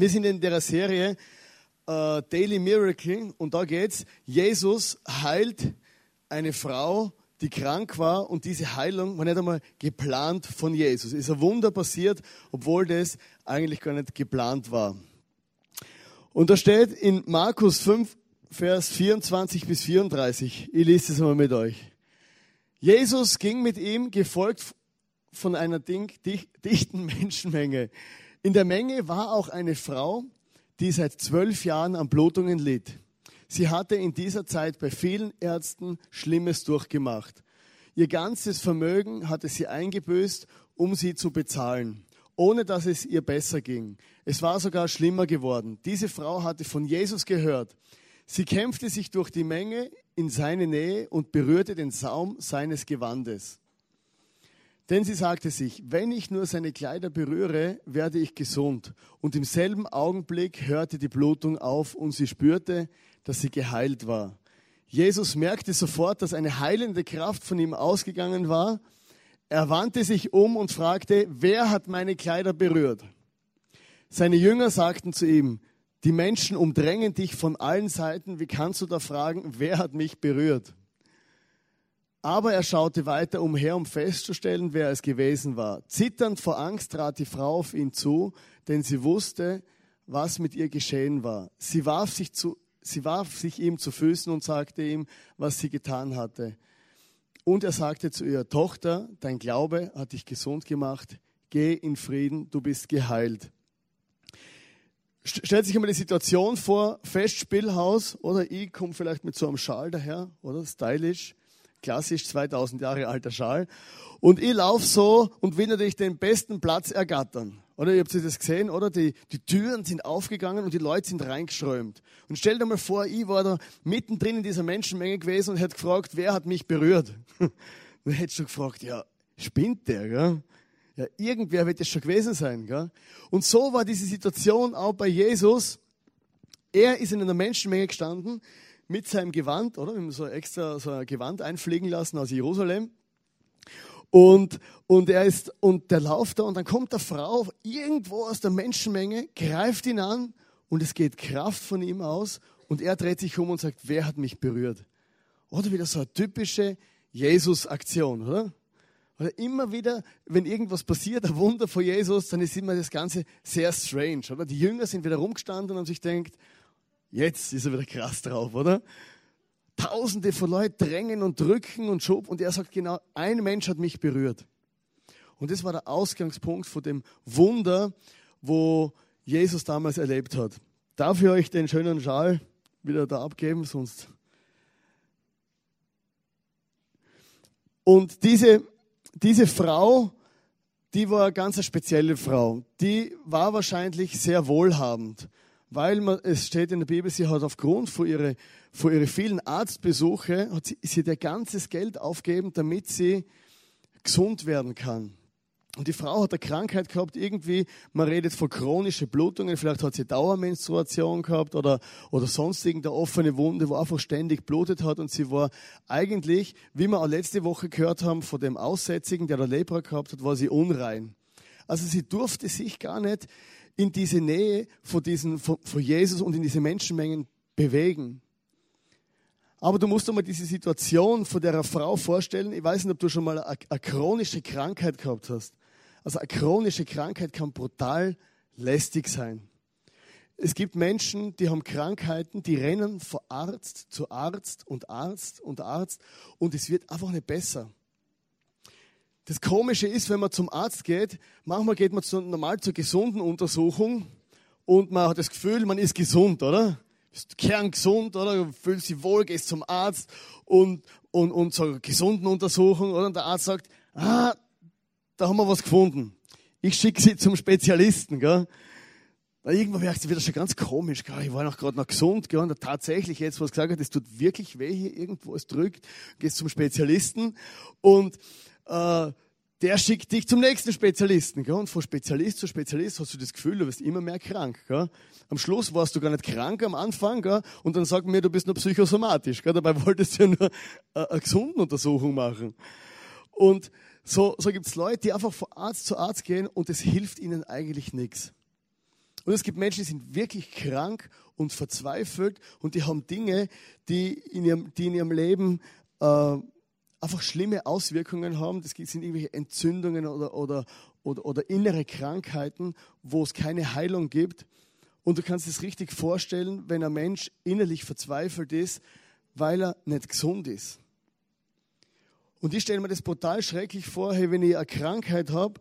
Wir sind in der Serie äh, Daily Miracle und da geht's. Jesus heilt eine Frau, die krank war und diese Heilung war nicht einmal geplant von Jesus. Es ist ein Wunder passiert, obwohl das eigentlich gar nicht geplant war. Und da steht in Markus 5, Vers 24 bis 34, ich lese es mal mit euch. Jesus ging mit ihm, gefolgt von einer dichten Menschenmenge. In der Menge war auch eine Frau, die seit zwölf Jahren an Blutungen litt. Sie hatte in dieser Zeit bei vielen Ärzten Schlimmes durchgemacht. Ihr ganzes Vermögen hatte sie eingebüßt, um sie zu bezahlen, ohne dass es ihr besser ging. Es war sogar schlimmer geworden. Diese Frau hatte von Jesus gehört. Sie kämpfte sich durch die Menge in seine Nähe und berührte den Saum seines Gewandes. Denn sie sagte sich, wenn ich nur seine Kleider berühre, werde ich gesund. Und im selben Augenblick hörte die Blutung auf und sie spürte, dass sie geheilt war. Jesus merkte sofort, dass eine heilende Kraft von ihm ausgegangen war. Er wandte sich um und fragte, wer hat meine Kleider berührt? Seine Jünger sagten zu ihm, die Menschen umdrängen dich von allen Seiten, wie kannst du da fragen, wer hat mich berührt? Aber er schaute weiter umher, um festzustellen, wer es gewesen war. Zitternd vor Angst trat die Frau auf ihn zu, denn sie wusste, was mit ihr geschehen war. Sie warf sich, zu, sie warf sich ihm zu Füßen und sagte ihm, was sie getan hatte. Und er sagte zu ihr, Tochter, dein Glaube hat dich gesund gemacht. Geh in Frieden, du bist geheilt. Stellt sich einmal die Situation vor, Festspielhaus, oder ich komme vielleicht mit so einem Schal daher, oder stylisch klassisch 2000 Jahre alter Schal. Und ich laufe so und will natürlich den besten Platz ergattern. Oder ihr habt das gesehen, oder? Die, die Türen sind aufgegangen und die Leute sind reingeströmt. Und stell dir mal vor, ich war da mittendrin in dieser Menschenmenge gewesen und hätte gefragt, wer hat mich berührt? Dann hättest du gefragt, ja, spinnt der, gell? Ja, irgendwer wird das schon gewesen sein, gell? Und so war diese Situation auch bei Jesus. Er ist in einer Menschenmenge gestanden, mit seinem Gewand, oder? Wir haben so extra so ein Gewand einfliegen lassen aus Jerusalem. Und, und er ist, und der lauft da und dann kommt eine Frau irgendwo aus der Menschenmenge, greift ihn an und es geht Kraft von ihm aus und er dreht sich um und sagt, wer hat mich berührt? Oder wieder so eine typische Jesus-Aktion, oder? Oder immer wieder, wenn irgendwas passiert, ein Wunder von Jesus, dann ist immer das Ganze sehr strange, oder? Die Jünger sind wieder rumgestanden und haben sich gedacht, Jetzt ist er wieder krass drauf, oder? Tausende von Leuten drängen und drücken und schub und er sagt genau, ein Mensch hat mich berührt. Und das war der Ausgangspunkt von dem Wunder, wo Jesus damals erlebt hat. Darf ich euch den schönen Schal wieder da abgeben, sonst. Und diese, diese Frau, die war eine ganz spezielle Frau. Die war wahrscheinlich sehr wohlhabend weil man, es steht in der Bibel, sie hat aufgrund von ihre, von ihre vielen Arztbesuche, hat sie, sie ihr ganzes Geld aufgeben, damit sie gesund werden kann. Und die Frau hat eine Krankheit gehabt, irgendwie, man redet von chronischen Blutungen, vielleicht hat sie Dauermenstruation gehabt oder, oder sonst irgendeine offene Wunde, wo einfach ständig blutet hat und sie war eigentlich, wie wir auch letzte Woche gehört haben, von dem Aussätzigen, der der Lepra gehabt hat, war sie unrein. Also sie durfte sich gar nicht in diese Nähe von, diesen, von, von Jesus und in diese Menschenmengen bewegen. Aber du musst dir mal diese Situation von der Frau vorstellen. Ich weiß nicht, ob du schon mal eine, eine chronische Krankheit gehabt hast. Also eine chronische Krankheit kann brutal lästig sein. Es gibt Menschen, die haben Krankheiten, die rennen von Arzt zu Arzt und Arzt und Arzt und es wird einfach nicht besser. Das Komische ist, wenn man zum Arzt geht, manchmal geht man zu, normal zur gesunden Untersuchung und man hat das Gefühl, man ist gesund, oder? Ist kerngesund, oder? Fühlt sich wohl, gehst zum Arzt und, und, und zur gesunden Untersuchung, oder? Und der Arzt sagt, ah, da haben wir was gefunden. Ich schicke Sie zum Spezialisten, gell? Weil irgendwann merkt sie wieder schon ganz komisch, gell? ich war noch gerade noch gesund, gell? und tatsächlich jetzt, was gesagt hat, es tut wirklich weh hier irgendwo, es drückt, gehst zum Spezialisten und äh, der schickt dich zum nächsten Spezialisten. Gell? Und von Spezialist zu Spezialist hast du das Gefühl, du wirst immer mehr krank. Gell? Am Schluss warst du gar nicht krank am Anfang gell? und dann sagt mir, du bist nur psychosomatisch. Gell? Dabei wolltest du ja nur eine gesunde Untersuchung machen. Und so, so gibt es Leute, die einfach von Arzt zu Arzt gehen und es hilft ihnen eigentlich nichts. Und es gibt Menschen, die sind wirklich krank und verzweifelt und die haben Dinge, die in ihrem, die in ihrem Leben äh, einfach schlimme Auswirkungen haben. Das sind irgendwelche Entzündungen oder, oder, oder, oder innere Krankheiten, wo es keine Heilung gibt. Und du kannst es richtig vorstellen, wenn ein Mensch innerlich verzweifelt ist, weil er nicht gesund ist. Und ich stelle mir das brutal schrecklich vor, hey, wenn ich eine Krankheit habe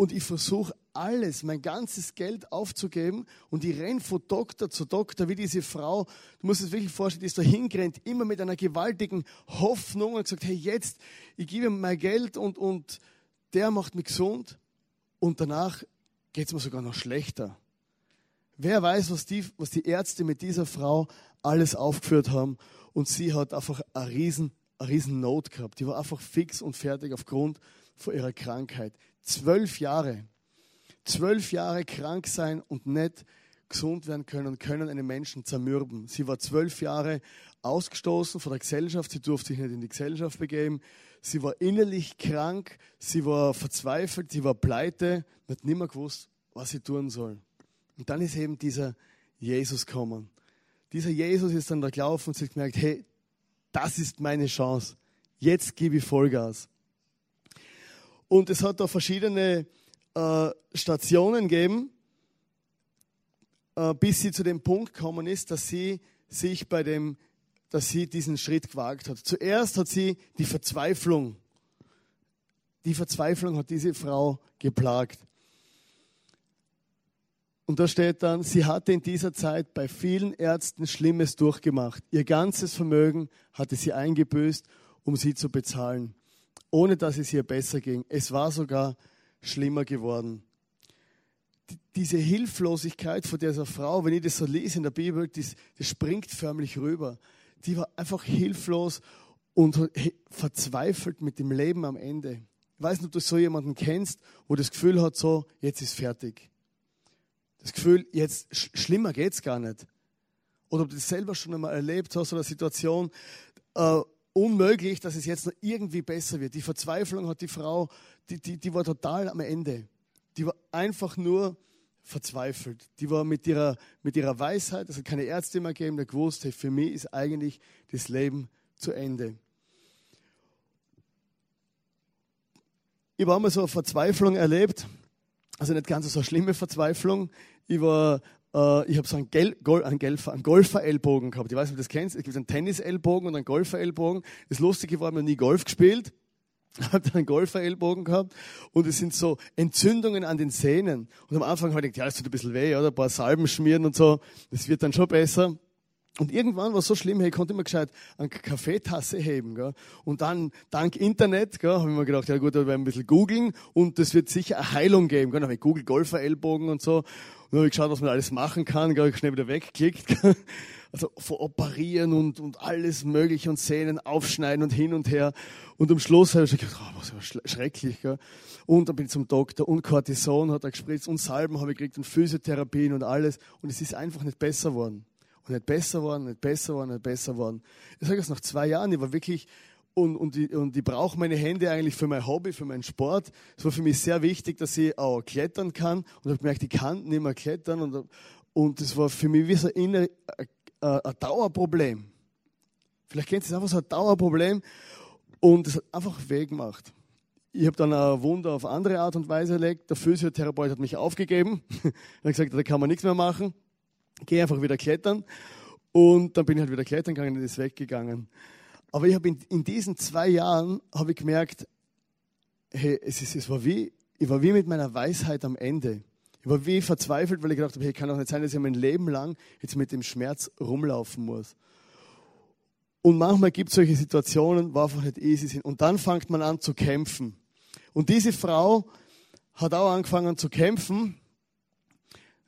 und ich versuche alles, mein ganzes Geld aufzugeben und ich renne von Doktor zu Doktor, wie diese Frau, du musst es wirklich vorstellen, die ist da hingerannt, immer mit einer gewaltigen Hoffnung und gesagt, hey, jetzt, ich gebe ihm mein Geld und, und der macht mich gesund und danach geht es mir sogar noch schlechter. Wer weiß, was die, was die Ärzte mit dieser Frau alles aufgeführt haben und sie hat einfach eine riesen, eine riesen Not gehabt. Die war einfach fix und fertig aufgrund von ihrer Krankheit. Zwölf Jahre zwölf Jahre krank sein und nicht gesund werden können, können einen Menschen zermürben. Sie war zwölf Jahre ausgestoßen von der Gesellschaft, sie durfte sich nicht in die Gesellschaft begeben. Sie war innerlich krank, sie war verzweifelt, sie war pleite, hat nicht mehr gewusst, was sie tun soll. Und dann ist eben dieser Jesus gekommen. Dieser Jesus ist dann da gelaufen und sich gemerkt, hey, das ist meine Chance. Jetzt gebe ich Vollgas. Und es hat da verschiedene äh, Stationen geben, äh, bis sie zu dem Punkt gekommen ist, dass sie sich bei dem, dass sie diesen Schritt gewagt hat. Zuerst hat sie die Verzweiflung, die Verzweiflung hat diese Frau geplagt. Und da steht dann, sie hatte in dieser Zeit bei vielen Ärzten Schlimmes durchgemacht. Ihr ganzes Vermögen hatte sie eingebüßt, um sie zu bezahlen, ohne dass es ihr besser ging. Es war sogar schlimmer geworden. Diese Hilflosigkeit von dieser Frau, wenn ich das so lese in der Bibel, das, das springt förmlich rüber. Die war einfach hilflos und verzweifelt mit dem Leben am Ende. Ich weiß nicht, ob du so jemanden kennst, wo das Gefühl hat, so, jetzt ist fertig. Das Gefühl, jetzt schlimmer geht's gar nicht. Oder ob du das selber schon einmal erlebt hast oder eine Situation, äh, unmöglich, dass es jetzt noch irgendwie besser wird. Die Verzweiflung hat die Frau, die, die, die war total am Ende. Die war einfach nur verzweifelt. Die war mit ihrer, mit ihrer Weisheit, es hat keine Ärzte mehr gegeben, der gewusst, hey, für mich ist eigentlich das Leben zu Ende. Ich habe einmal so eine Verzweiflung erlebt, also nicht ganz so eine schlimme Verzweiflung. Ich war ich habe so einen, Gel Gol einen, Golfer, einen Golfer-Ellbogen gehabt. Ich weiß nicht, ob du das kennst. Es gibt einen Tennis-Ellbogen und einen Golfer-Ellbogen. Das Lustige war, ich habe nie Golf gespielt. Ich habe einen Golfer-Ellbogen gehabt und es sind so Entzündungen an den Sehnen. Und am Anfang habe ich gedacht, ja, das tut ein bisschen weh, oder? Ein paar Salben schmieren und so. Das wird dann schon besser. Und irgendwann war es so schlimm, hey, ich konnte immer gescheit eine Kaffeetasse heben. Gell? Und dann, dank Internet, habe ich mir gedacht, ja gut, da werden ein bisschen googeln und das wird sicher eine Heilung geben. Gell? Dann habe ich Google Golfer-Ellbogen und so. Und dann habe ich geschaut, was man alles machen kann. Gell? Ich schnell wieder wegklickt. Also vor Operieren und, und alles Mögliche und Sehnen aufschneiden und hin und her. Und am Schluss habe ich gedacht, oh, was war schrecklich. Gell? Und dann bin ich zum Doktor und Cortison hat er gespritzt und Salben habe ich gekriegt und Physiotherapien und alles. Und es ist einfach nicht besser worden. Und nicht besser worden, nicht besser worden, nicht besser worden. Ich sage es nach zwei Jahren, ich war wirklich, und, und, ich, und ich brauche meine Hände eigentlich für mein Hobby, für meinen Sport. Es war für mich sehr wichtig, dass ich auch klettern kann. Und ich habe gemerkt, ich kann nicht mehr klettern. Und, und das war für mich wie so ein, ein, ein Dauerproblem. Vielleicht kennt ihr es einfach so ein Dauerproblem. Und es hat einfach weh gemacht. Ich habe dann ein Wunder auf andere Art und Weise erlegt. Der Physiotherapeut hat mich aufgegeben. er hat gesagt, da kann man nichts mehr machen gehe einfach wieder klettern. Und dann bin ich halt wieder klettern gegangen und ist weggegangen. Aber ich habe in, in, diesen zwei Jahren habe ich gemerkt, hey, es, ist, es war wie, ich war wie mit meiner Weisheit am Ende. Ich war wie verzweifelt, weil ich gedacht habe, hey, kann doch nicht sein, dass ich mein Leben lang jetzt mit dem Schmerz rumlaufen muss. Und manchmal gibt es solche Situationen, wo einfach nicht easy sind. Und dann fängt man an zu kämpfen. Und diese Frau hat auch angefangen zu kämpfen.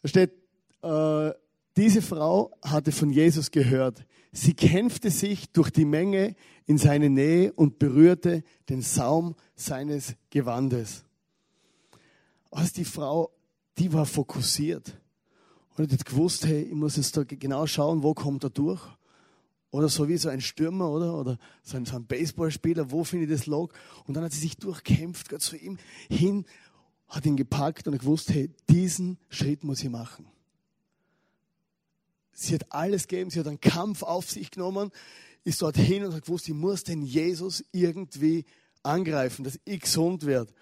Da steht, äh, diese Frau hatte von Jesus gehört. Sie kämpfte sich durch die Menge in seine Nähe und berührte den Saum seines Gewandes. Also die Frau, die war fokussiert. Und hat gewusst, hey, ich muss jetzt da genau schauen, wo kommt er durch. Oder so wie so ein Stürmer, oder? Oder so ein, so ein Baseballspieler, wo finde ich das Log? Und dann hat sie sich durchkämpft, Gott zu ihm hin, hat ihn gepackt und gewusst, hey, diesen Schritt muss ich machen. Sie hat alles gegeben, sie hat einen Kampf auf sich genommen, ist dort hin und hat gewusst, ich muss den Jesus irgendwie angreifen, dass ich gesund werde.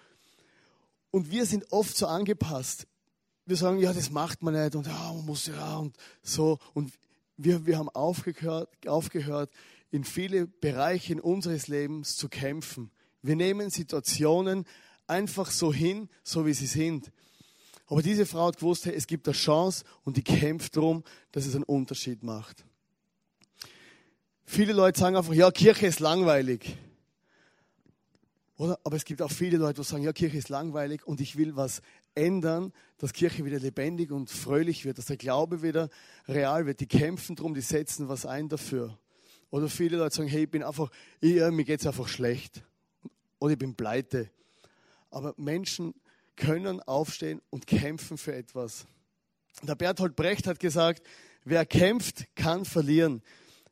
Und wir sind oft so angepasst. Wir sagen, ja, das macht man nicht und ja, man muss ja und so. Und wir, wir haben aufgehört, aufgehört, in viele Bereiche unseres Lebens zu kämpfen. Wir nehmen Situationen einfach so hin, so wie sie sind. Aber diese Frau hat gewusst, hey, es gibt eine Chance und die kämpft darum, dass es einen Unterschied macht. Viele Leute sagen einfach, ja, Kirche ist langweilig. Oder? Aber es gibt auch viele Leute, die sagen, ja, Kirche ist langweilig und ich will was ändern, dass Kirche wieder lebendig und fröhlich wird, dass der Glaube wieder real wird. Die kämpfen darum, die setzen was ein dafür. Oder viele Leute sagen, hey, ich bin einfach, ich, mir geht es einfach schlecht. Oder ich bin pleite. Aber Menschen können aufstehen und kämpfen für etwas. Der Berthold Brecht hat gesagt, wer kämpft, kann verlieren.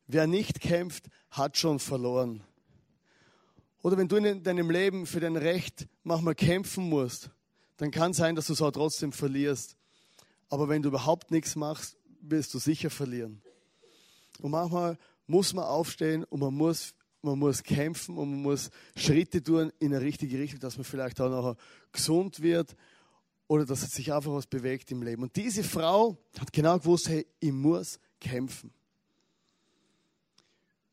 Wer nicht kämpft, hat schon verloren. Oder wenn du in deinem Leben für dein Recht manchmal kämpfen musst, dann kann sein, dass du es auch trotzdem verlierst. Aber wenn du überhaupt nichts machst, wirst du sicher verlieren. Und manchmal muss man aufstehen und man muss, man muss kämpfen und man muss Schritte tun in eine richtige Richtung, dass man vielleicht auch nachher gesund wird oder dass sich einfach was bewegt im Leben. Und diese Frau hat genau gewusst, hey, ich muss kämpfen.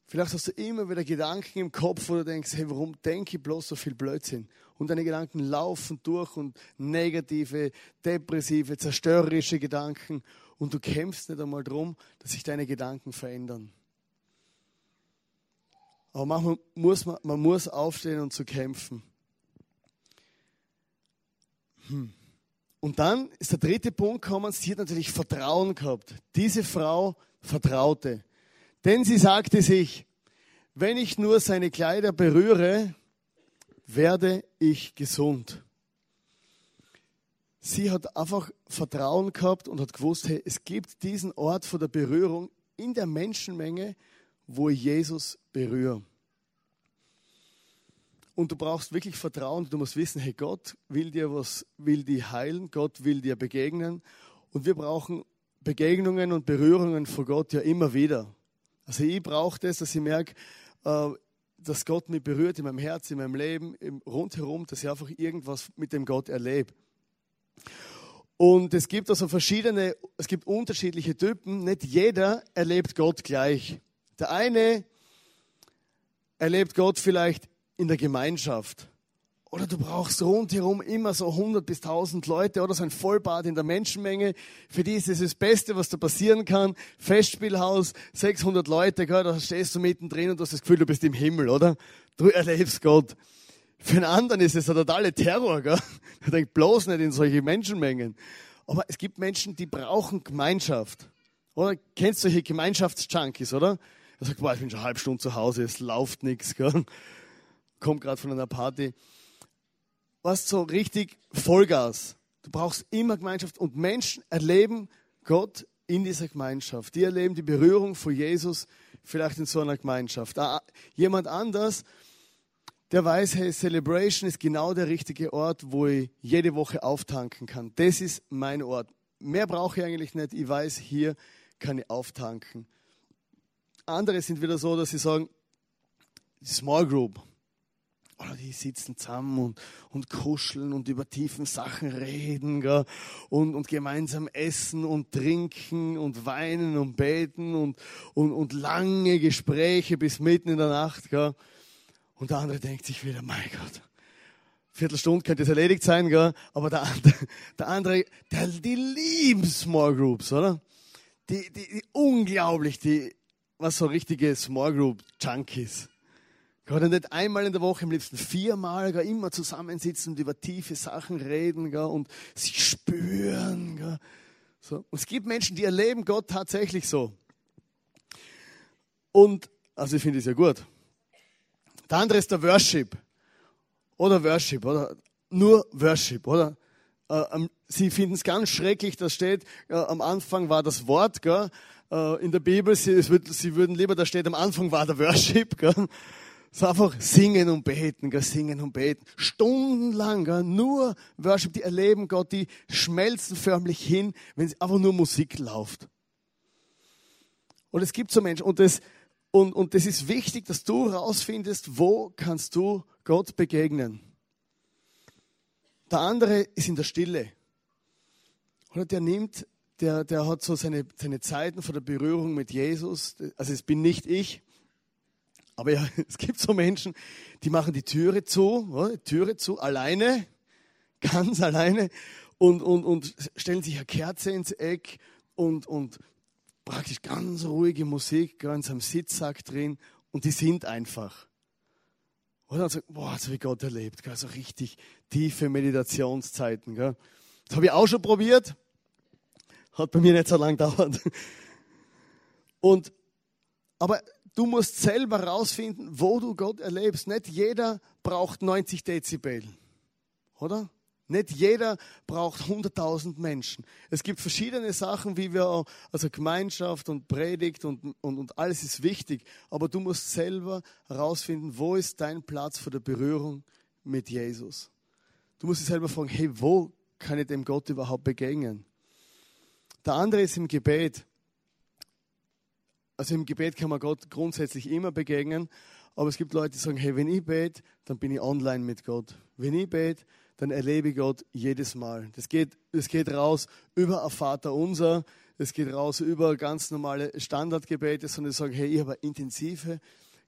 Vielleicht hast du immer wieder Gedanken im Kopf, du denkst, hey, warum denke ich bloß so viel Blödsinn? Und deine Gedanken laufen durch und negative, depressive, zerstörerische Gedanken. Und du kämpfst nicht einmal darum, dass sich deine Gedanken verändern. Aber manchmal muss man, man muss aufstehen und zu kämpfen. Hm. Und dann ist der dritte Punkt gekommen, sie hat natürlich Vertrauen gehabt. Diese Frau vertraute. Denn sie sagte sich, wenn ich nur seine Kleider berühre, werde ich gesund. Sie hat einfach Vertrauen gehabt und hat gewusst, hey, es gibt diesen Ort von der Berührung in der Menschenmenge, wo ich Jesus berühre. Und du brauchst wirklich Vertrauen. Du musst wissen, hey, Gott will dir was, will dir heilen, Gott will dir begegnen. Und wir brauchen Begegnungen und Berührungen von Gott ja immer wieder. Also ich brauche das, dass ich merke, äh, dass Gott mich berührt in meinem Herz, in meinem Leben, rundherum, dass ich einfach irgendwas mit dem Gott erlebe. Und es gibt also verschiedene, es gibt unterschiedliche Typen. Nicht jeder erlebt Gott gleich. Der eine erlebt Gott vielleicht in der Gemeinschaft. Oder du brauchst rundherum immer so 100 bis 1000 Leute oder so ein Vollbad in der Menschenmenge. Für die ist es das Beste, was da passieren kann. Festspielhaus, 600 Leute, gell, da stehst du mittendrin und hast das Gefühl, du bist im Himmel, oder? Du erlebst Gott. Für einen anderen ist es der totale Terror. Gell? Er denkt bloß nicht in solche Menschenmengen. Aber es gibt Menschen, die brauchen Gemeinschaft. Oder kennst du solche Gemeinschaftsjunkies, oder? Er sagt, boah, ich bin schon eine halbe Stunde zu Hause, es läuft nichts. Kommt gerade von einer Party was so richtig Vollgas. Du brauchst immer Gemeinschaft und Menschen erleben Gott in dieser Gemeinschaft. Die erleben die Berührung von Jesus vielleicht in so einer Gemeinschaft. Jemand anders, der weiß, hey, Celebration ist genau der richtige Ort, wo ich jede Woche auftanken kann. Das ist mein Ort. Mehr brauche ich eigentlich nicht. Ich weiß, hier kann ich auftanken. Andere sind wieder so, dass sie sagen, Small Group. Oder die sitzen zusammen und, und kuscheln und über tiefen Sachen reden gell? Und, und gemeinsam essen und trinken und weinen und beten und, und, und lange Gespräche bis mitten in der Nacht. Gell? Und der andere denkt sich wieder, mein Gott, Viertelstunde könnte es erledigt sein, gell? aber der andere, der, andere der, die lieben Small Groups, oder? Die, die, die unglaublich, die, was so richtige Small Group Junkies. Gott, nicht einmal in der Woche, am liebsten viermal, gell, immer zusammensitzen und über tiefe Sachen reden gell, und sich spüren. Gell. So. Und es gibt Menschen, die erleben Gott tatsächlich so. Und, also ich finde es ja gut. Der andere ist der Worship. Oder Worship, oder nur Worship, oder? Äh, sie finden es ganz schrecklich, da steht, äh, am Anfang war das Wort, gell? Äh, in der Bibel, sie, wird, sie würden lieber, da steht, am Anfang war der Worship. Gell? So einfach singen und beten, gell, singen und beten. Stundenlang, gell, nur Worship, die erleben Gott, die schmelzen förmlich hin, wenn es einfach nur Musik läuft. Und es gibt so Menschen. Und das, und, und das ist wichtig, dass du herausfindest, wo kannst du Gott begegnen. Der andere ist in der Stille. Oder der nimmt, der, der hat so seine, seine Zeiten vor der Berührung mit Jesus. Also es bin nicht ich. Aber ja, es gibt so Menschen, die machen die Türe zu, oder? Türe zu, alleine, ganz alleine und, und, und stellen sich eine Kerze ins Eck und, und praktisch ganz ruhige Musik, ganz am Sitzsack drin und die sind einfach. Und dann sagt, boah, so wie Gott erlebt, gell? so richtig tiefe Meditationszeiten. Gell? Das habe ich auch schon probiert, hat bei mir nicht so lange gedauert. Und, aber du musst selber rausfinden, wo du Gott erlebst. Nicht jeder braucht 90 Dezibel, oder? Nicht jeder braucht 100.000 Menschen. Es gibt verschiedene Sachen, wie wir, also Gemeinschaft und Predigt und, und, und alles ist wichtig. Aber du musst selber herausfinden, wo ist dein Platz für die Berührung mit Jesus. Du musst dich selber fragen, hey, wo kann ich dem Gott überhaupt begegnen? Der andere ist im Gebet. Also im Gebet kann man Gott grundsätzlich immer begegnen. Aber es gibt Leute, die sagen, hey, wenn ich bete, dann bin ich online mit Gott. Wenn ich bete, dann erlebe ich Gott jedes Mal. Das geht, das geht raus über ein Vater unser, das geht raus über ganz normale Standardgebete, sondern ich sage, hey, ich habe eine intensive,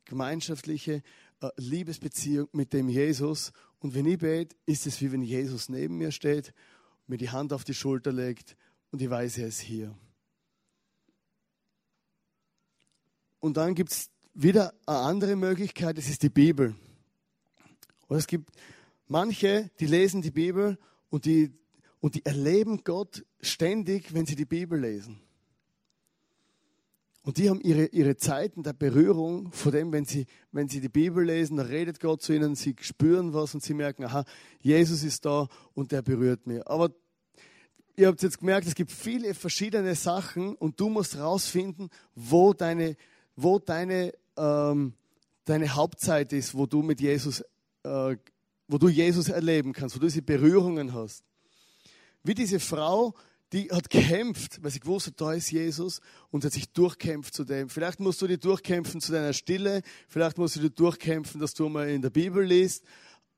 gemeinschaftliche äh, Liebesbeziehung mit dem Jesus. Und wenn ich bete, ist es wie wenn Jesus neben mir steht, mir die Hand auf die Schulter legt und ich weiß, er ist hier. Und dann gibt es wieder eine andere Möglichkeit, das ist die Bibel. Und es gibt Manche, die lesen die Bibel und die, und die erleben Gott ständig, wenn sie die Bibel lesen. Und die haben ihre, ihre Zeiten der Berührung vor dem, wenn sie, wenn sie die Bibel lesen, da redet Gott zu ihnen, sie spüren was und sie merken, aha, Jesus ist da und der berührt mich. Aber ihr habt jetzt gemerkt, es gibt viele verschiedene Sachen und du musst herausfinden, wo deine, wo deine, ähm, deine Hauptzeit ist, wo du mit Jesus äh, wo du Jesus erleben kannst, wo du diese Berührungen hast. Wie diese Frau, die hat kämpft, weil sie gewusst hat, da ist Jesus und hat sich durchkämpft zu dem. Vielleicht musst du dir durchkämpfen zu deiner Stille, vielleicht musst du dir durchkämpfen, dass du mal in der Bibel liest,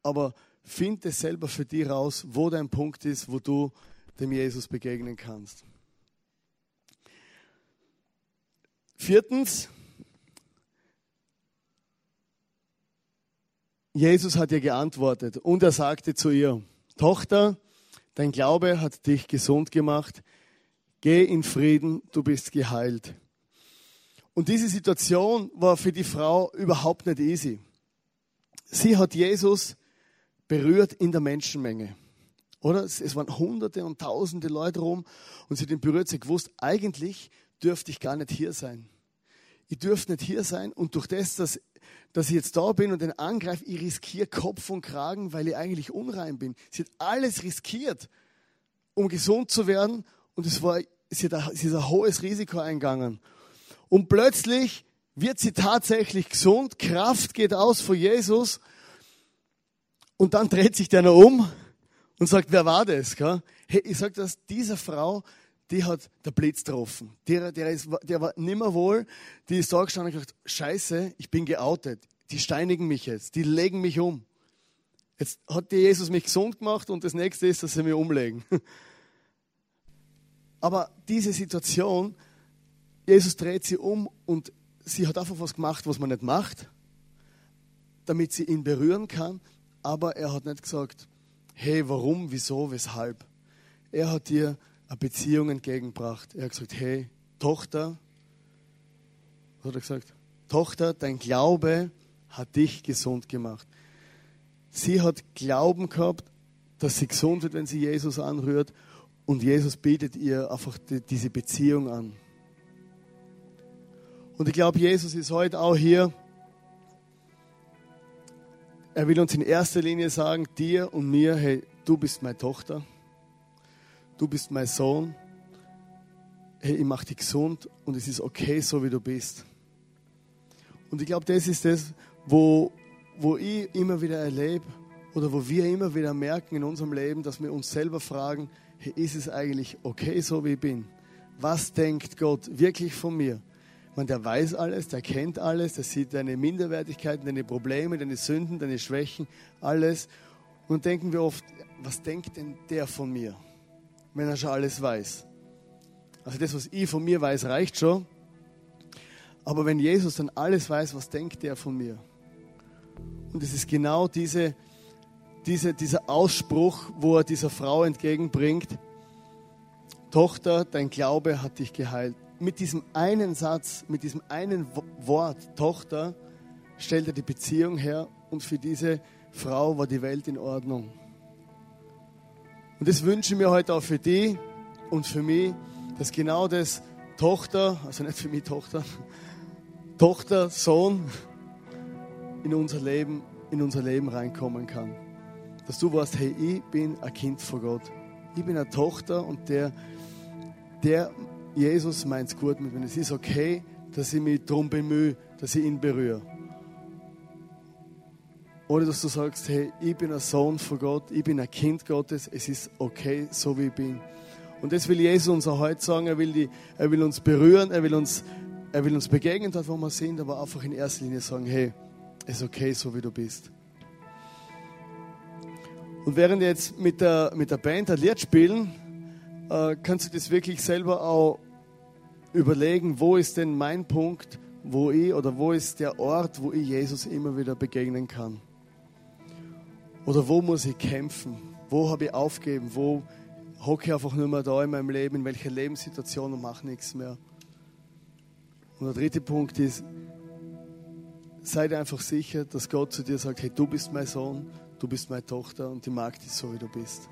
aber finde selber für dich raus, wo dein Punkt ist, wo du dem Jesus begegnen kannst. Viertens, Jesus hat ihr geantwortet und er sagte zu ihr, Tochter, dein Glaube hat dich gesund gemacht, geh in Frieden, du bist geheilt. Und diese Situation war für die Frau überhaupt nicht easy. Sie hat Jesus berührt in der Menschenmenge. Oder? Es waren hunderte und tausende Leute rum und sie ihn berührt. Sie gewusst, eigentlich dürfte ich gar nicht hier sein. Ich dürfte nicht hier sein und durch das, dass dass ich jetzt da bin und den angreife, ich riskiere Kopf und Kragen, weil ich eigentlich unrein bin. Sie hat alles riskiert, um gesund zu werden und es war, sie, hat, sie ist ein hohes Risiko eingegangen. Und plötzlich wird sie tatsächlich gesund, Kraft geht aus vor Jesus und dann dreht sich der noch um und sagt, wer war das? Hey, ich sage das, dieser Frau, die hat der Blitz getroffen. Der, der, ist, der war nimmer wohl. Die ist da gestanden und gesagt, scheiße, ich bin geoutet. Die steinigen mich jetzt. Die legen mich um. Jetzt hat Jesus mich gesund gemacht und das nächste ist, dass sie mich umlegen. Aber diese Situation, Jesus dreht sie um und sie hat einfach was gemacht, was man nicht macht, damit sie ihn berühren kann. Aber er hat nicht gesagt, hey, warum, wieso, weshalb. Er hat ihr eine Beziehung entgegengebracht. Er hat gesagt, hey, Tochter, was hat er gesagt? Tochter, dein Glaube hat dich gesund gemacht. Sie hat Glauben gehabt, dass sie gesund wird, wenn sie Jesus anrührt. Und Jesus bietet ihr einfach die, diese Beziehung an. Und ich glaube, Jesus ist heute auch hier. Er will uns in erster Linie sagen, dir und mir, hey, du bist meine Tochter du bist mein Sohn, hey, ich mache dich gesund und es ist okay, so wie du bist. Und ich glaube, das ist das, wo, wo ich immer wieder erlebe oder wo wir immer wieder merken in unserem Leben, dass wir uns selber fragen, hey, ist es eigentlich okay, so wie ich bin? Was denkt Gott wirklich von mir? Man, der weiß alles, der kennt alles, der sieht deine Minderwertigkeiten, deine Probleme, deine Sünden, deine Schwächen, alles. Und denken wir oft, was denkt denn der von mir, wenn er schon alles weiß? Also das, was ich von mir weiß, reicht schon. Aber wenn Jesus dann alles weiß, was denkt der von mir? Und es ist genau diese, diese, dieser Ausspruch, wo er dieser Frau entgegenbringt, Tochter, dein Glaube hat dich geheilt. Mit diesem einen Satz, mit diesem einen Wort, Tochter, stellt er die Beziehung her und für diese Frau war die Welt in Ordnung. Und das wünsche ich mir heute auch für die und für mich, dass genau das Tochter, also nicht für mich Tochter, Tochter, Sohn in unser Leben, in unser Leben reinkommen kann. Dass du weißt, hey, ich bin ein Kind von Gott. Ich bin eine Tochter und der, der Jesus meint es gut mit mir. Es ist okay, dass ich mich darum bemühe, dass ich ihn berühre. Oder dass du sagst, hey, ich bin ein Sohn von Gott, ich bin ein Kind Gottes, es ist okay, so wie ich bin. Und das will Jesus uns auch heute sagen, er will, die, er will uns berühren, er will uns, er will uns begegnen dort, wo wir sind, aber einfach in erster Linie sagen, hey, es ist okay, so wie du bist. Und während jetzt mit der, mit der Band ein Lied spielen, äh, kannst du das wirklich selber auch überlegen, wo ist denn mein Punkt, wo ich oder wo ist der Ort, wo ich Jesus immer wieder begegnen kann. Oder wo muss ich kämpfen? Wo habe ich aufgeben? Wo hocke ich einfach nur mehr da in meinem Leben? In welcher Lebenssituation und mache nichts mehr? Und der dritte Punkt ist, sei dir einfach sicher, dass Gott zu dir sagt, hey, du bist mein Sohn, du bist meine Tochter und ich mag dich so, wie du bist.